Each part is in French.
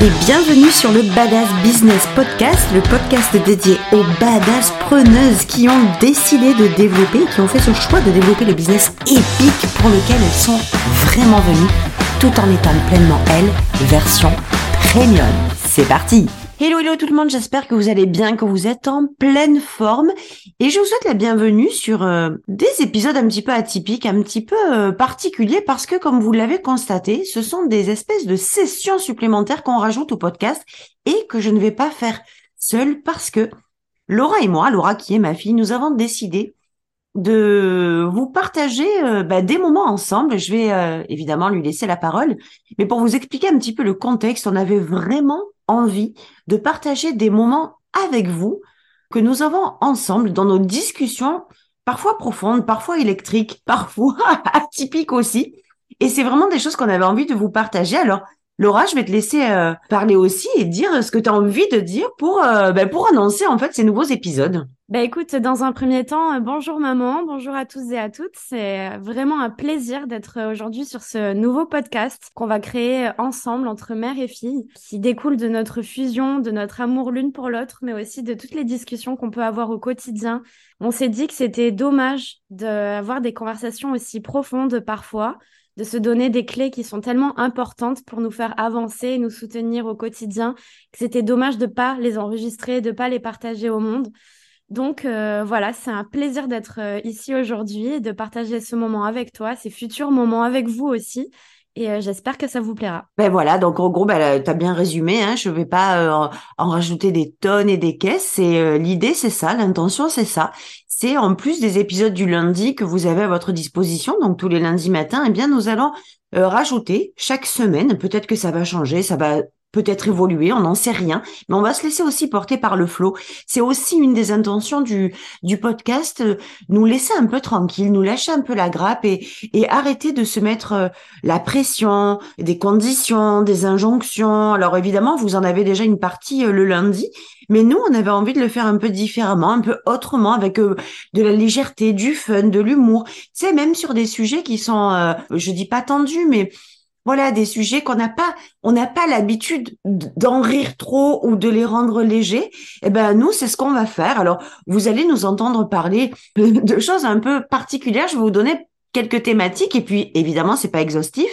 et bienvenue sur le Badass Business Podcast, le podcast dédié aux badass preneuses qui ont décidé de développer, qui ont fait ce choix de développer le business épique pour lequel elles sont vraiment venues, tout en étant pleinement elles, version premium. C'est parti Hello, hello tout le monde, j'espère que vous allez bien, que vous êtes en pleine forme et je vous souhaite la bienvenue sur euh, des épisodes un petit peu atypiques, un petit peu euh, particuliers parce que comme vous l'avez constaté, ce sont des espèces de sessions supplémentaires qu'on rajoute au podcast et que je ne vais pas faire seule parce que Laura et moi, Laura qui est ma fille, nous avons décidé de vous partager euh, bah, des moments ensemble. Je vais évidemment lui laisser la parole, mais pour vous expliquer un petit peu le contexte, on avait vraiment envie de partager des moments avec vous que nous avons ensemble dans nos discussions, parfois profondes, parfois électriques, parfois atypiques aussi. Et c'est vraiment des choses qu'on avait envie de vous partager. Alors, Laura, je vais te laisser euh, parler aussi et dire ce que tu as envie de dire pour, euh, ben, pour annoncer en fait ces nouveaux épisodes. Bah écoute, dans un premier temps, euh, bonjour maman, bonjour à tous et à toutes. C'est vraiment un plaisir d'être aujourd'hui sur ce nouveau podcast qu'on va créer ensemble entre mère et fille, qui découle de notre fusion, de notre amour l'une pour l'autre, mais aussi de toutes les discussions qu'on peut avoir au quotidien. On s'est dit que c'était dommage d'avoir des conversations aussi profondes parfois, de se donner des clés qui sont tellement importantes pour nous faire avancer nous soutenir au quotidien, que c'était dommage de pas les enregistrer, de pas les partager au monde. Donc euh, voilà, c'est un plaisir d'être euh, ici aujourd'hui de partager ce moment avec toi, ces futurs moments avec vous aussi. Et euh, j'espère que ça vous plaira. Ben voilà, donc en gros, ben, tu as bien résumé. Hein, je vais pas en rajouter des tonnes et des caisses. C'est l'idée, c'est ça, l'intention, c'est ça. C'est en plus des épisodes du lundi que vous avez à votre disposition, donc tous les lundis matins. Eh bien, nous allons rajouter chaque semaine. Peut-être que ça va changer, ça va peut-être évoluer, on n'en sait rien, mais on va se laisser aussi porter par le flot. C'est aussi une des intentions du, du podcast, euh, nous laisser un peu tranquille, nous lâcher un peu la grappe et, et arrêter de se mettre euh, la pression, des conditions, des injonctions. Alors évidemment, vous en avez déjà une partie euh, le lundi, mais nous, on avait envie de le faire un peu différemment, un peu autrement, avec de la légèreté, du fun, de l'humour. C'est même sur des sujets qui sont, je dis pas tendus, mais voilà, des sujets qu'on n'a pas, on n'a pas l'habitude d'en rire trop ou de les rendre légers. Eh ben, nous, c'est ce qu'on va faire. Alors, vous allez nous entendre parler de choses un peu particulières. Je vais vous donner quelques thématiques et puis, évidemment, c'est pas exhaustif,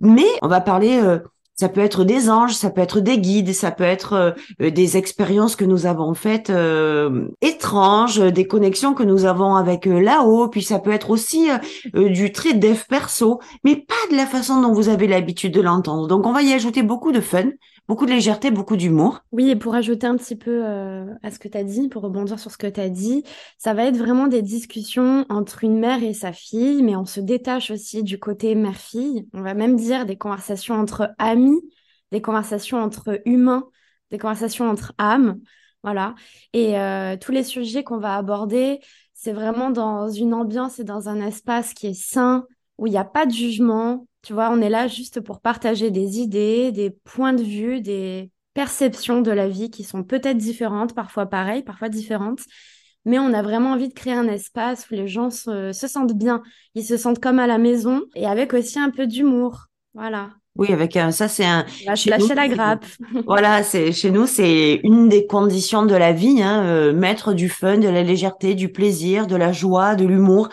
mais on va parler euh, ça peut être des anges, ça peut être des guides, ça peut être euh, euh, des expériences que nous avons faites euh, étranges, des connexions que nous avons avec là-haut, puis ça peut être aussi du trait dev perso, mais pas de la façon dont vous avez l'habitude de l'entendre. Donc on va y ajouter beaucoup de fun, beaucoup de légèreté, beaucoup d'humour. Oui, et pour ajouter un petit peu euh, à ce que tu as dit, pour rebondir sur ce que tu as dit, ça va être vraiment des discussions entre une mère et sa fille, mais on se détache aussi du côté mère-fille. On va même dire des conversations entre amis, des conversations entre humains, des conversations entre âmes. Voilà. Et euh, tous les sujets qu'on va aborder, c'est vraiment dans une ambiance et dans un espace qui est sain, où il n'y a pas de jugement, tu vois, on est là juste pour partager des idées, des points de vue, des perceptions de la vie qui sont peut-être différentes, parfois pareilles, parfois différentes. Mais on a vraiment envie de créer un espace où les gens se, sentent bien. Ils se sentent comme à la maison et avec aussi un peu d'humour. Voilà. Oui, avec un, ça c'est un. Lâcher, la grappe. voilà, c'est chez nous c'est une des conditions de la vie, hein, euh, mettre du fun, de la légèreté, du plaisir, de la joie, de l'humour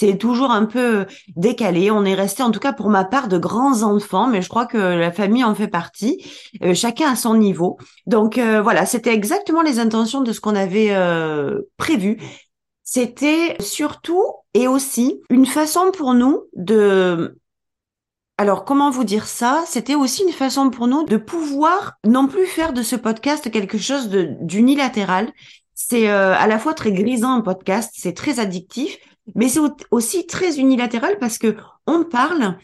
c'est toujours un peu décalé. On est resté, en tout cas pour ma part, de grands enfants, mais je crois que la famille en fait partie, euh, chacun à son niveau. Donc euh, voilà, c'était exactement les intentions de ce qu'on avait euh, prévu. C'était surtout et aussi une façon pour nous de alors, comment vous dire ça? C'était aussi une façon pour nous de pouvoir non plus faire de ce podcast quelque chose d'unilatéral. C'est à la fois très grisant un podcast, c'est très addictif, mais c'est aussi très unilatéral parce que on parle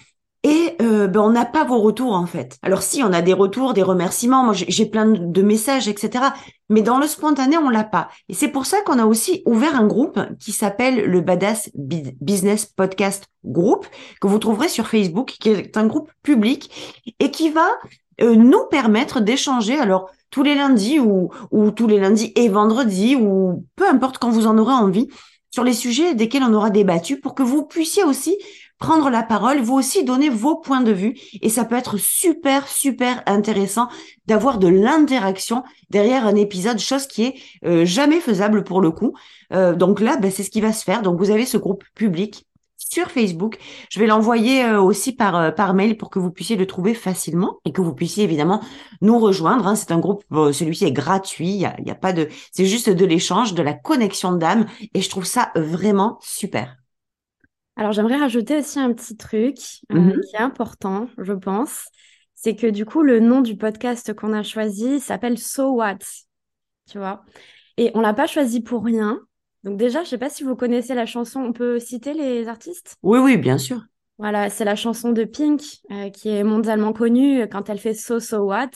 et euh, ben on n'a pas vos retours en fait. Alors si on a des retours, des remerciements, moi j'ai plein de messages, etc. Mais dans le spontané, on l'a pas. Et c'est pour ça qu'on a aussi ouvert un groupe qui s'appelle le Badass Business Podcast Group, que vous trouverez sur Facebook, qui est un groupe public et qui va euh, nous permettre d'échanger. Alors tous les lundis ou, ou tous les lundis et vendredis ou peu importe quand vous en aurez envie sur les sujets desquels on aura débattu pour que vous puissiez aussi prendre la parole, vous aussi donner vos points de vue et ça peut être super, super intéressant d'avoir de l'interaction derrière un épisode, chose qui est euh, jamais faisable pour le coup. Euh, donc là, ben, c'est ce qui va se faire. Donc vous avez ce groupe public sur Facebook. Je vais l'envoyer euh, aussi par, euh, par mail pour que vous puissiez le trouver facilement et que vous puissiez évidemment nous rejoindre. Hein. C'est un groupe, celui-ci est gratuit, il y a, y a, pas de, c'est juste de l'échange, de la connexion d'âme et je trouve ça vraiment super. Alors j'aimerais rajouter aussi un petit truc euh, mm-hmm. qui est important, je pense. C'est que du coup, le nom du podcast qu'on a choisi s'appelle So What, tu vois? Et on l'a pas choisi pour rien. Donc déjà, je sais pas si vous connaissez la chanson. On peut citer les artistes? Oui, oui, bien sûr. Voilà, c'est la chanson de Pink euh, qui est mondialement connue euh, quand elle fait So So What.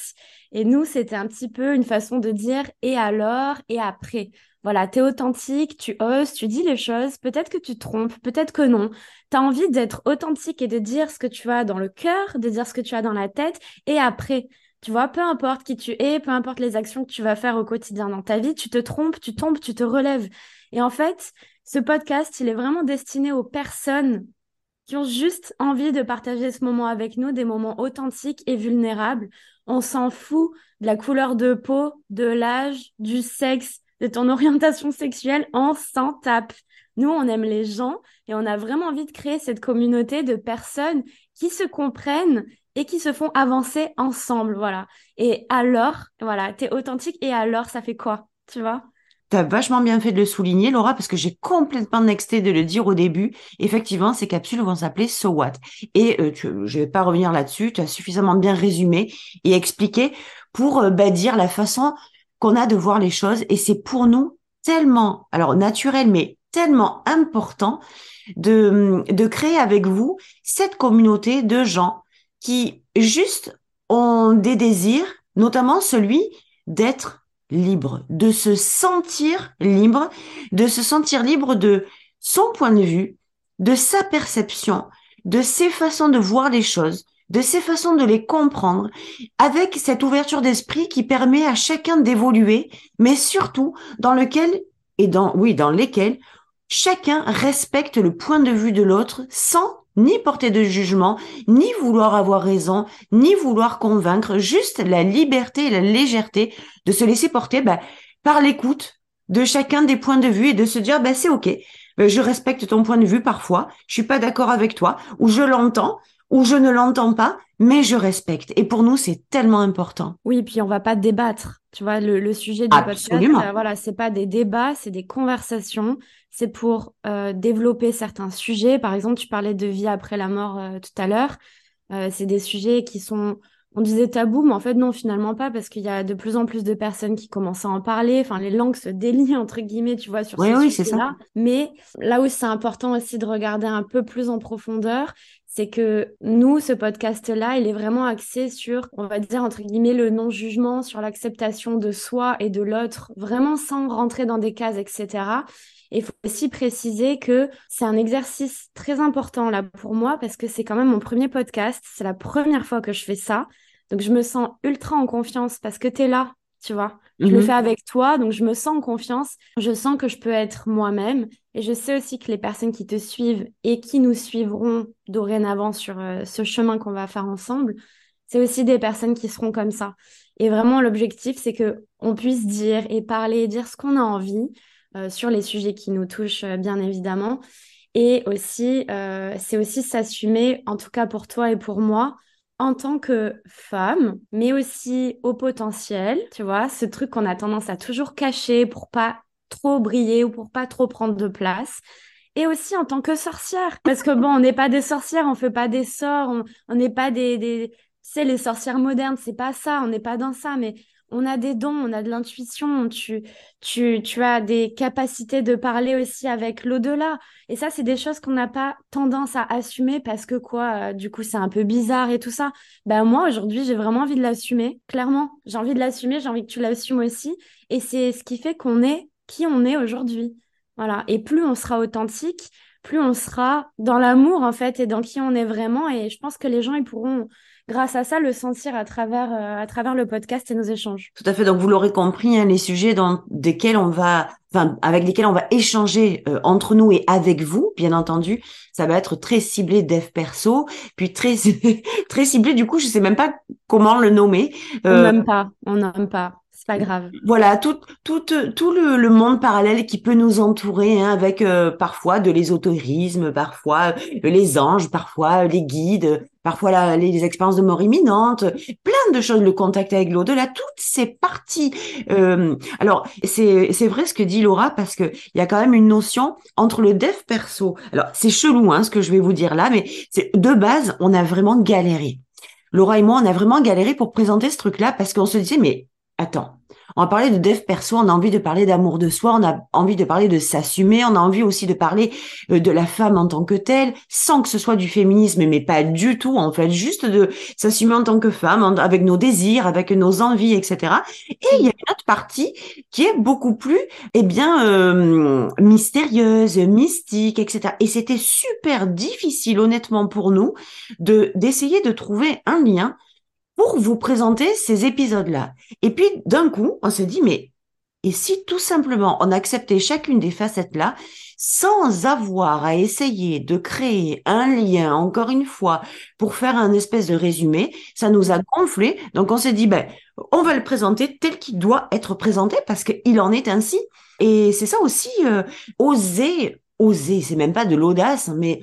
Et nous, c'était un petit peu une façon de dire et alors? Et après? Voilà, tu es authentique, tu oses, tu dis les choses. Peut-être que tu te trompes, peut-être que non. Tu as envie d'être authentique et de dire ce que tu as dans le cœur, de dire ce que tu as dans la tête. Et après, tu vois, peu importe qui tu es, peu importe les actions que tu vas faire au quotidien dans ta vie, tu te trompes, tu tombes, tu te relèves. Et en fait, ce podcast, il est vraiment destiné aux personnes qui ont juste envie de partager ce moment avec nous, des moments authentiques et vulnérables. On s'en fout de la couleur de peau, de l'âge, du sexe, de ton orientation sexuelle, on s'en tape. Nous, on aime les gens et on a vraiment envie de créer cette communauté de personnes qui se comprennent et qui se font avancer ensemble, voilà. Et alors, voilà, t'es authentique et alors, ça fait quoi, tu vois? T'as vachement bien fait de le souligner, Laura, parce que j'ai complètement nexté de le dire au début. Effectivement, ces capsules vont s'appeler So What. Et euh, tu, je vais pas revenir là-dessus. Tu as suffisamment bien résumé et expliqué pour euh, bah, dire la façon qu'on a de voir les choses. Et c'est pour nous tellement, alors naturel, mais tellement important de, de créer avec vous cette communauté de gens qui juste ont des désirs, notamment celui d'être libre, de se sentir libre, de se sentir libre de son point de vue, de sa perception, de ses façons de voir les choses, de ses façons de les comprendre, avec cette ouverture d'esprit qui permet à chacun d'évoluer, mais surtout dans lequel, et dans, oui, dans lesquels, chacun respecte le point de vue de l'autre sans ni porter de jugement, ni vouloir avoir raison, ni vouloir convaincre, juste la liberté et la légèreté de se laisser porter bah, par l'écoute de chacun des points de vue et de se dire bah, c'est ok, bah, je respecte ton point de vue parfois, je suis pas d'accord avec toi, ou je l'entends, ou je ne l'entends pas, mais je respecte. Et pour nous, c'est tellement important. Oui, puis on va pas débattre. Tu vois, le, sujet du Absolument. podcast, euh, voilà, c'est pas des débats, c'est des conversations. C'est pour euh, développer certains sujets. Par exemple, tu parlais de vie après la mort euh, tout à l'heure. c'est des sujets qui sont on disait tabou, mais en fait, non, finalement pas, parce qu'il y a de plus en plus de personnes qui commencent à en parler. Enfin, les langues se délient, entre guillemets, tu vois, sur oui, oui, c'est ça. Mais là où c'est important aussi de regarder un peu plus en profondeur, c'est que nous, ce podcast-là, il est vraiment axé sur, on va dire, entre guillemets, le non-jugement, sur l'acceptation de soi et de l'autre, vraiment sans rentrer dans des cases, etc. Et il faut aussi préciser que c'est un exercice très important là pour moi parce que c'est quand même mon premier podcast. C'est la première fois que je fais ça. Donc je me sens ultra en confiance parce que tu es là, tu vois. Je le mhm. fais avec toi, donc je me sens en confiance. Je sens que je peux être moi-même. Et je sais aussi que les personnes qui te suivent et qui nous suivront dorénavant sur euh, ce chemin qu'on va faire ensemble, c'est aussi des personnes qui seront comme ça. Et vraiment, l'objectif, c'est que on puisse dire et parler et dire ce qu'on a envie, euh, sur les sujets qui nous touchent, euh, bien évidemment. Et aussi, c'est aussi s'assumer, en tout cas pour toi et pour moi, en tant que femme, mais aussi au potentiel, tu vois, ce truc qu'on a tendance à toujours cacher pour pas trop briller ou pour pas trop prendre de place. Et aussi en tant que sorcière, parce que bon, on n'est pas des sorcières, on fait pas des sorts, on n'est pas des, des, sais, les sorcières modernes, c'est pas ça, on n'est pas dans ça, mais on a des dons, on a de l'intuition, tu, tu, tu as des capacités de parler aussi avec l'au-delà. Et ça, c'est des choses qu'on n'a pas tendance à assumer parce que quoi, euh, du coup, c'est un peu bizarre et tout ça. Ben moi, aujourd'hui, j'ai vraiment envie de l'assumer, clairement. J'ai envie de l'assumer, j'ai envie que tu l'assumes aussi. Et c'est ce qui fait qu'on est qui on est aujourd'hui. Voilà. Et plus on sera authentique, plus on sera dans l'amour, en fait, et dans qui on est vraiment. Et je pense que les gens, ils pourront grâce à ça, le sentir à travers, à travers le podcast et nos échanges. Tout à fait. Donc, vous l'aurez compris, hein, les sujets dans, desquels on va, enfin, avec lesquels on va échanger entre nous et avec vous, bien entendu, ça va être très ciblé dev perso, puis très, très ciblé, du coup, je sais même pas comment le nommer. On n'aime pas, on n'aime pas pas grave. Voilà, tout, tout, tout le, monde parallèle qui peut nous entourer, hein, avec euh, parfois de l'ésotérisme, parfois euh, les anges, parfois les guides, parfois les, expériences de mort imminente, plein de choses, le contact avec l'au-delà, toutes ces parties. Euh, alors, c'est, c'est vrai ce que dit Laura, parce que il y a quand même une notion entre le dev perso. Alors, c'est chelou, hein, ce que je vais vous dire là, mais c'est de base, on a vraiment galéré. Laura et moi, on a vraiment galéré pour présenter ce truc-là parce qu'on se disait, mais attends, on va parler de dev perso, on a envie de parler d'amour de soi, on a envie de parler de s'assumer, on a envie aussi de parler euh, de la femme en tant que telle, sans que ce soit du féminisme, mais pas du tout, en fait, juste de s'assumer en tant que femme, avec nos désirs, avec nos envies, etc. Et il y a une autre partie qui est beaucoup plus, eh bien, euh, mystérieuse, mystique, etc. Et c'était super difficile, honnêtement, pour nous, de d'essayer de trouver un lien pour vous présenter ces épisodes-là. Et puis, d'un coup, on se dit, mais et si tout simplement on acceptait chacune des facettes-là sans avoir à essayer de créer un lien, encore une fois, pour faire un espèce de résumé, ça nous a gonflé. Donc on s'est dit, ben, on va le présenter tel qu'il doit être présenté parce qu'il en est ainsi. Et c'est ça aussi, euh, oser, oser, c'est même pas de l'audace, mais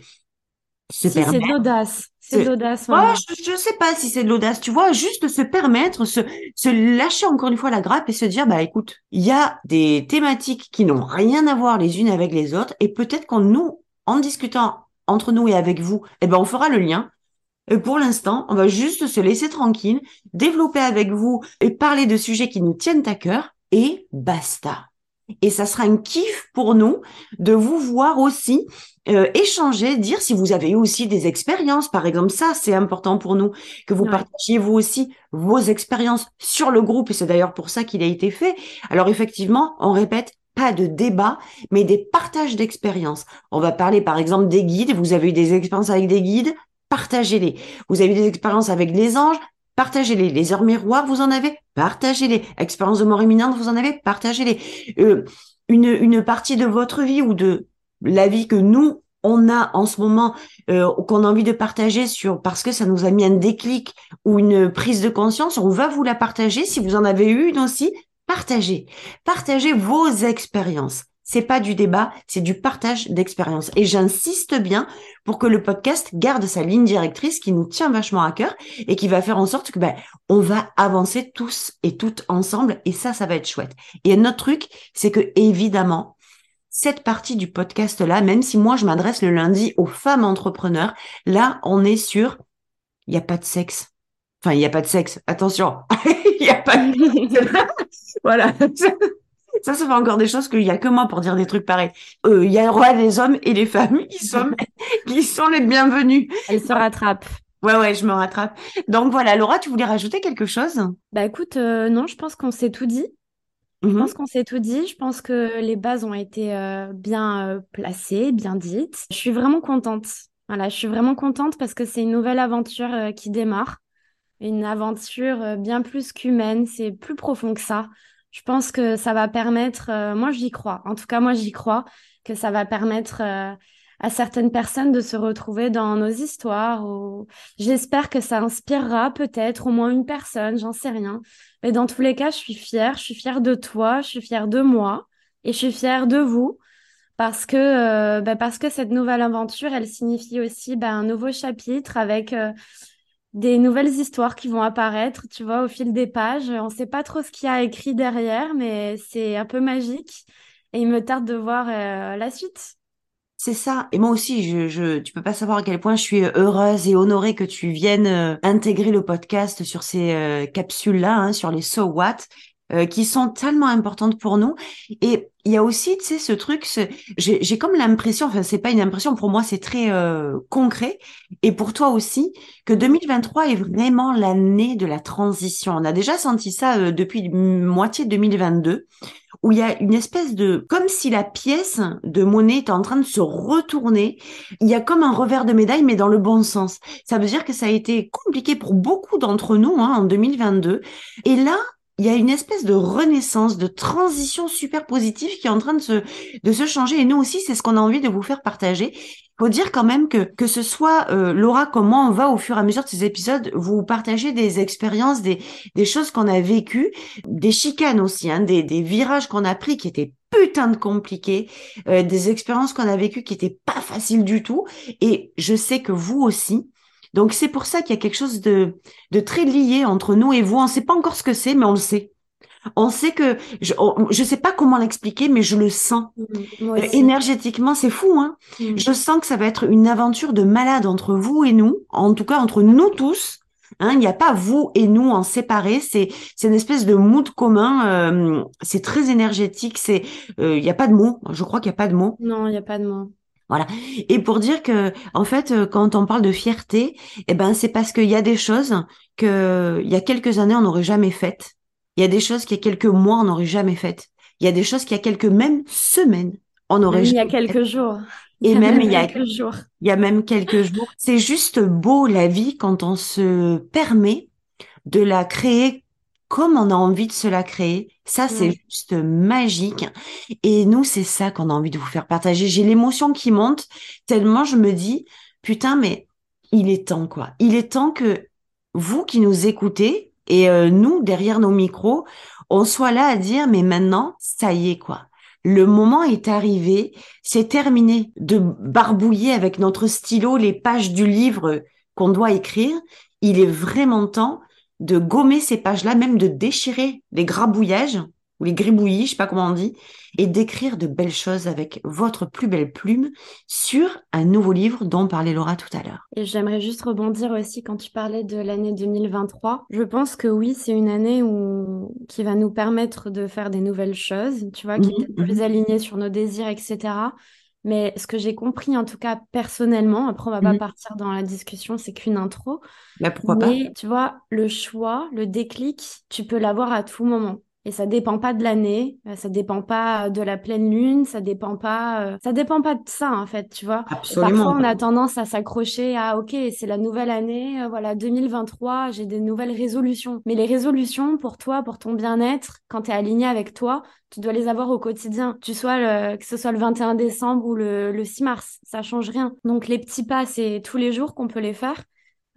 se si, C'est de l'audace. C'est de l'audace. je, ne sais pas si c'est de l'audace, tu vois, juste se permettre, se, se lâcher encore une fois la grappe et se dire, bah écoute, il y a des thématiques qui n'ont rien à voir les unes avec les autres et peut-être qu'en nous, en discutant entre nous et avec vous, eh ben on fera le lien. Et pour l'instant, on va juste se laisser tranquille, développer avec vous et parler de sujets qui nous tiennent à cœur et basta. Et ça sera un kiff pour nous de vous voir aussi euh, échanger, dire si vous avez eu aussi des expériences. Par exemple, ça, c'est important pour nous que vous partagiez vous aussi vos expériences sur le groupe. Et c'est d'ailleurs pour ça qu'il a été fait. Alors effectivement, on répète, pas de débat, mais des partages d'expériences. On va parler par exemple des guides. Vous avez eu des expériences avec des guides, partagez-les. Vous avez eu des expériences avec les anges, partagez-les. Les heures miroirs, vous en avez, partagez-les. Expérience de mort imminente, vous en avez, partagez-les. Euh, une, une partie de votre vie ou de la vie que nous, on a en ce moment, euh, qu'on a envie de partager sur parce que ça nous a mis un déclic ou une prise de conscience, on va vous la partager. Si vous en avez eu une aussi, partagez. Partagez vos expériences c'est pas du débat, c'est du partage d'expérience. Et j'insiste bien pour que le podcast garde sa ligne directrice qui nous tient vachement à cœur et qui va faire en sorte que ben on va avancer tous et toutes ensemble et ça, ça va être chouette. Et un autre truc, c'est que évidemment, cette partie du podcast là, même si moi je m'adresse le lundi aux femmes entrepreneurs, là on est sur, il n'y a pas de sexe. Enfin, il n'y a pas de sexe. Attention, il n'y a pas. De... voilà. Ça, ça fait encore des choses qu'il y a que moi pour dire des trucs pareils. Euh, il y a le roi des hommes et les femmes qui sont, qui sont les bienvenus. Elle se rattrape. Ouais, ouais, je me rattrape. Donc voilà, Laura, tu voulais rajouter quelque chose? Bah écoute, euh, non, je pense qu'on s'est tout dit. Je mm-hmm. pense qu'on s'est tout dit. Je pense que les bases ont été euh, bien placées, bien dites. Je suis vraiment contente. Voilà, je suis vraiment contente parce que c'est une nouvelle aventure qui démarre. Une aventure bien plus qu'humaine. C'est plus profond que ça. Je pense que ça va permettre, euh, moi j'y crois, en tout cas moi j'y crois, que ça va permettre euh, à certaines personnes de se retrouver dans nos histoires. J'espère que ça inspirera peut-être au moins une personne, j'en sais rien. Mais dans tous les cas, je suis fière, je suis fière de toi, je suis fière de moi et je suis fière de vous parce que, euh, bah, parce que cette nouvelle aventure, elle signifie aussi bah, un nouveau chapitre avec des nouvelles histoires qui vont apparaître, tu vois, au fil des pages. On ne sait pas trop ce qu'il y a écrit derrière, mais c'est un peu magique. Et il me tarde de voir euh, la suite. C'est ça. Et moi aussi, je, je, tu peux pas savoir à quel point je suis heureuse et honorée que tu viennes euh, intégrer le podcast sur ces euh, capsules-là, hein, sur les So What. Euh, qui sont tellement importantes pour nous. Et il y a aussi, tu sais, ce truc, j'ai comme l'impression, enfin, c'est pas une impression, pour moi, c'est très euh, concret, et pour toi aussi, que 2023 est vraiment l'année de la transition. On a déjà senti ça euh, depuis moitié 2022, où il y a une espèce de, comme si la pièce de monnaie était en train de se retourner. Il y a comme un revers de médaille, mais dans le bon sens. Ça veut dire que ça a été compliqué pour beaucoup d'entre nous hein, en 2022. Et là, il y a une espèce de renaissance, de transition super positive qui est en train de se, de se changer. Et nous aussi, c'est ce qu'on a envie de vous faire partager. Faut dire quand même que que ce soit euh, Laura comme moi, on va au fur et à mesure de ces épisodes vous partager des expériences, des, des choses qu'on a vécues, des chicanes aussi, hein, des, des virages qu'on a pris qui étaient putain de compliqués, euh, des expériences qu'on a vécues qui étaient pas faciles du tout. Et je sais que vous aussi, donc c'est pour ça qu'il y a quelque chose de, de très lié entre nous et vous. On ne sait pas encore ce que c'est, mais on le sait. On sait que je ne sais pas comment l'expliquer, mais je le sens mmh, euh, énergétiquement. C'est fou, hein mmh. Je sens que ça va être une aventure de malade entre vous et nous, en tout cas entre nous tous. Hein, il n'y a pas vous et nous en séparés. C'est c'est une espèce de mood commun. Euh, c'est très énergétique. C'est euh, il n'y a pas de mots. Je crois qu'il n'y a pas de mots. Non, il n'y a pas de mots. Voilà. Et pour dire que, en fait, euh, quand on parle de fierté, eh ben, c'est parce qu'il y a des choses que, il y a quelques années, on n'aurait jamais faites. Il y a des choses qu'il y a quelques mois, on n'aurait jamais faites. Il y a des choses qu'il y a quelques même semaines, on aurait jamais Il y a quelques jours. Et même, il y a quelques jours. Il y a même quelques jours. C'est juste beau, la vie, quand on se permet de la créer comme on a envie de se la créer. Ça, c'est juste magique. Et nous, c'est ça qu'on a envie de vous faire partager. J'ai l'émotion qui monte tellement je me dis, putain, mais il est temps, quoi. Il est temps que vous qui nous écoutez et euh, nous, derrière nos micros, on soit là à dire, mais maintenant, ça y est, quoi. Le moment est arrivé, c'est terminé de barbouiller avec notre stylo les pages du livre qu'on doit écrire. Il est vraiment temps de gommer ces pages-là, même de déchirer les grabouillages ou les gribouillis, je sais pas comment on dit, et d'écrire de belles choses avec votre plus belle plume sur un nouveau livre dont parlait Laura tout à l'heure. Et j'aimerais juste rebondir aussi quand tu parlais de l'année 2023. Je pense que oui, c'est une année où qui va nous permettre de faire des nouvelles choses, tu vois, qui est mhm, plus mhm. alignée sur nos désirs, etc. Mais ce que j'ai compris, en tout cas personnellement, après on va pas mmh partir dans la discussion, c'est qu'une intro. Mais bah, pourquoi pas Tu vois, le choix, le déclic, tu peux l'avoir à tout moment. Et ça dépend pas de l'année, euh, ça dépend pas de la pleine lune, ça dépend pas, euh, ça dépend pas de ça en fait, tu vois. Absolument. parfois, on a tendance à s'accrocher à, ok, c'est la nouvelle année, euh, voilà, 2023, j'ai des nouvelles résolutions. Mais les résolutions pour toi, pour ton bien-être, quand tu es aligné avec toi, tu dois les avoir au quotidien. Tu sois le, que ce soit le 21 décembre ou le, le 6 mars, ça change rien. Donc les petits pas, c'est tous les jours qu'on peut les faire.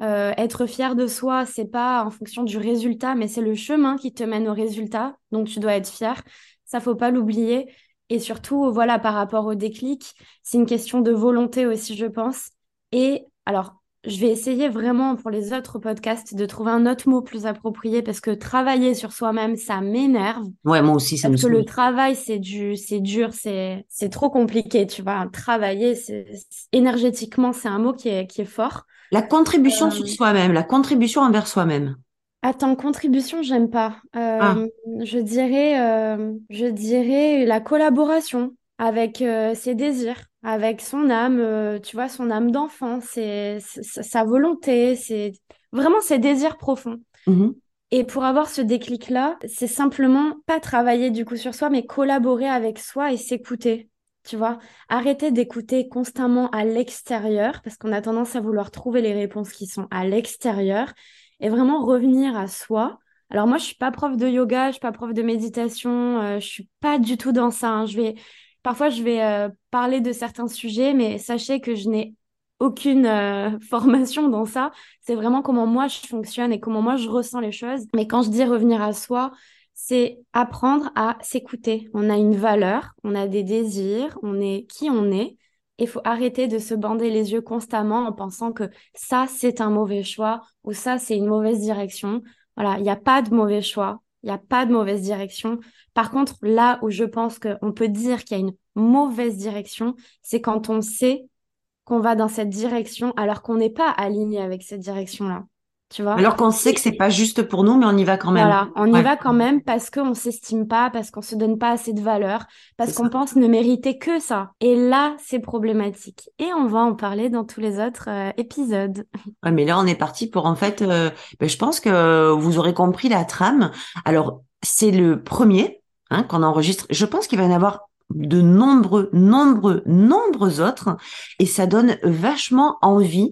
Euh, être fier de soi, c'est pas en fonction du résultat, mais c'est le chemin qui te mène au résultat. Donc tu dois être fier. Ça faut pas l'oublier. Et surtout, voilà, par rapport au déclic, c'est une question de volonté aussi, je pense. Et alors, je vais essayer vraiment pour les autres podcasts de trouver un autre mot plus approprié parce que travailler sur soi-même, ça m'énerve. Ouais, moi aussi, ça parce que le travail, c'est du, c'est dur, c'est, c'est trop compliqué, tu vois. Travailler, c'est, énergétiquement, c'est un mot qui est, qui est fort. La contribution euh, sur soi-même, la contribution envers soi-même. Attends, contribution, j'aime pas. Euh, ah. Je dirais, euh, je dirais la collaboration avec ses désirs, avec son âme, tu vois, son âme d'enfant, c'est sa volonté, c'est vraiment ses désirs profonds. Mmh Et pour avoir ce déclic-là, c'est simplement pas travailler du coup sur soi, mais collaborer avec soi et s'écouter tu vois. Arrêter d'écouter constamment à l'extérieur, parce qu'on a tendance à vouloir trouver les réponses qui sont à l'extérieur, et vraiment revenir à soi. Alors moi, je suis pas prof de yoga, je suis pas prof de méditation, euh, je suis pas du tout dans ça. Hein. Je vais, parfois, je vais euh, parler de certains sujets, mais sachez que je n'ai aucune euh, formation dans ça. C'est vraiment comment moi je fonctionne et comment moi je ressens les choses. Mais quand je dis revenir à soi, c'est apprendre à s'écouter. On a une valeur, on a des désirs, on est qui on est. Il faut arrêter de se bander les yeux constamment en pensant que ça, c'est un mauvais choix ou ça, c'est une mauvaise direction. Voilà, il n'y a pas de mauvais choix, il n'y a pas de mauvaise direction. Par contre, là où je pense qu'on peut dire qu'il y a une mauvaise direction, c'est quand on sait qu'on va dans cette direction alors qu'on n'est pas aligné avec cette direction-là. Tu vois Alors qu'on sait que c'est pas juste pour nous, mais on y va quand même. Voilà, on y va quand même parce qu'on s'estime pas, parce qu'on se donne pas assez de valeur, parce qu'on pense ne mériter que ça. Et là, c'est problématique. Et on va en parler dans tous les autres euh, épisodes. Ouais, mais là, on est parti pour en fait. Euh, ben, je pense que vous aurez compris la trame. Alors, c'est le premier hein, qu'on enregistre. Je pense qu'il va y en avoir de nombreux, nombreux, nombreux autres, et ça donne vachement envie.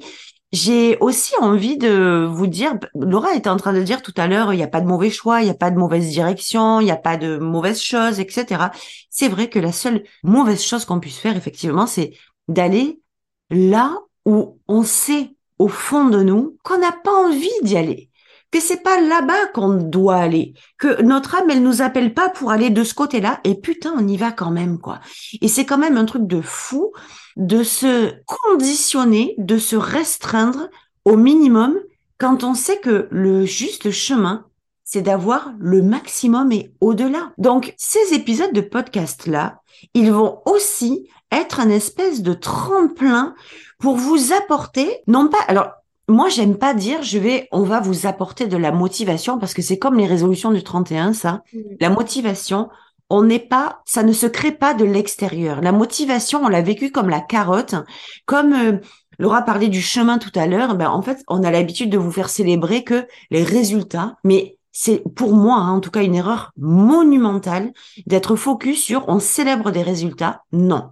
J'ai aussi envie de vous dire, Laura était en train de dire tout à l'heure, il n'y a pas de mauvais choix, il n'y a pas de mauvaise direction, il n'y a pas de mauvaise chose, etc. C'est vrai que la seule mauvaise chose qu'on puisse faire, effectivement, c'est d'aller là où on sait au fond de nous qu'on n'a pas envie d'y aller que c'est pas là-bas qu'on doit aller, que notre âme elle nous appelle pas pour aller de ce côté-là et putain on y va quand même quoi. Et c'est quand même un truc de fou de se conditionner, de se restreindre au minimum quand on sait que le juste chemin, c'est d'avoir le maximum et au-delà. Donc, ces épisodes de podcast-là, ils vont aussi être un espèce de tremplin pour vous apporter, non pas, alors, moi, j'aime pas dire, je vais, on va vous apporter de la motivation parce que c'est comme les résolutions du 31, ça. Mmh. La motivation, on n'est pas, ça ne se crée pas de l'extérieur. La motivation, on l'a vécu comme la carotte, comme euh, Laura parlait du chemin tout à l'heure. Ben en fait, on a l'habitude de vous faire célébrer que les résultats, mais c'est pour moi, hein, en tout cas, une erreur monumentale d'être focus sur on célèbre des résultats. Non,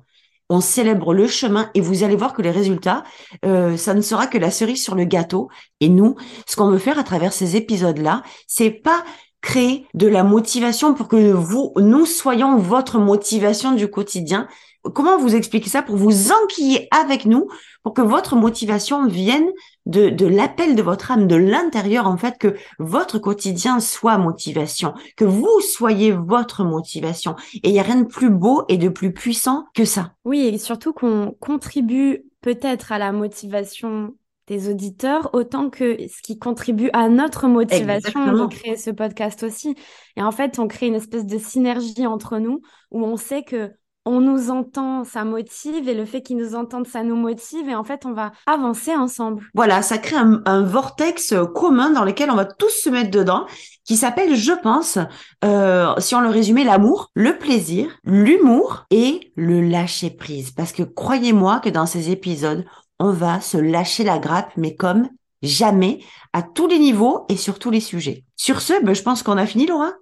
on célèbre le chemin et vous allez voir que les résultats, euh, ça ne sera que la cerise sur le gâteau. Et nous, ce qu'on veut faire à travers ces épisodes-là, c'est pas créer de la motivation pour que vous, nous soyons votre motivation du quotidien. Comment vous expliquer ça pour vous enquiller avec nous, pour que votre motivation vienne de, de l'appel de votre âme, de l'intérieur, en fait, que votre quotidien soit motivation, que vous soyez votre motivation. Et il n'y a rien de plus beau et de plus puissant que ça. Oui, et surtout qu'on contribue peut-être à la motivation des auditeurs autant que ce qui contribue à notre motivation de créer ce podcast aussi. Et en fait, on crée une espèce de synergie entre nous où on sait que on nous entend, ça motive, et le fait qu'ils nous entendent, ça nous motive, et en fait, on va avancer ensemble. Voilà, ça crée un, vortex commun dans lequel on va tous se mettre dedans, qui s'appelle, je pense, euh, si on le résumait, l'amour, le plaisir, l'humour et le lâcher prise. Parce que croyez-moi que dans ces épisodes, on va se lâcher la grappe, mais comme jamais, à tous les niveaux et sur tous les sujets. Sur ce, ben, je pense qu'on a fini, Laura.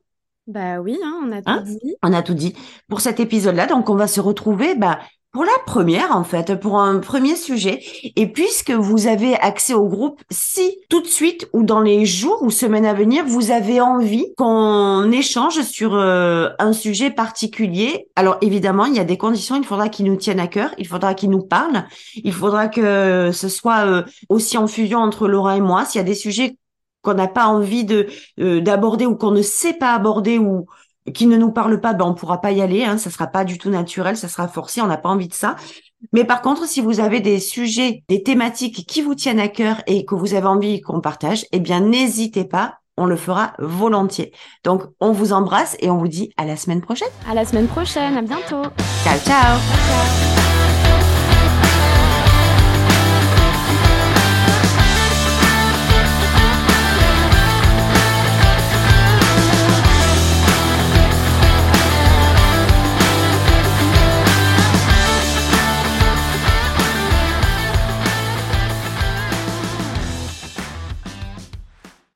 Bah oui, hein, on a tout hein? dit. On a tout dit pour cet épisode-là. Donc, on va se retrouver bah, pour la première, en fait, pour un premier sujet. Et puisque vous avez accès au groupe, si tout de suite ou dans les jours ou semaines à venir, vous avez envie qu'on échange sur euh, un sujet particulier, alors évidemment, il y a des conditions. Il faudra qu'ils nous tiennent à cœur. Il faudra qu'ils nous parlent. Il faudra que ce soit euh, aussi en fusion entre Laura et moi. S'il y a des sujets qu'on n'a pas envie de euh, d'aborder ou qu'on ne sait pas aborder ou qui ne nous parle pas, ben on pourra pas y aller. Hein, ça sera pas du tout naturel, ça sera forcé. On n'a pas envie de ça. Mais par contre, si vous avez des sujets, des thématiques qui vous tiennent à cœur et que vous avez envie qu'on partage, eh bien n'hésitez pas. On le fera volontiers. Donc, on vous embrasse et on vous dit à la semaine prochaine. À la semaine prochaine. À bientôt. ciao. ciao. ciao.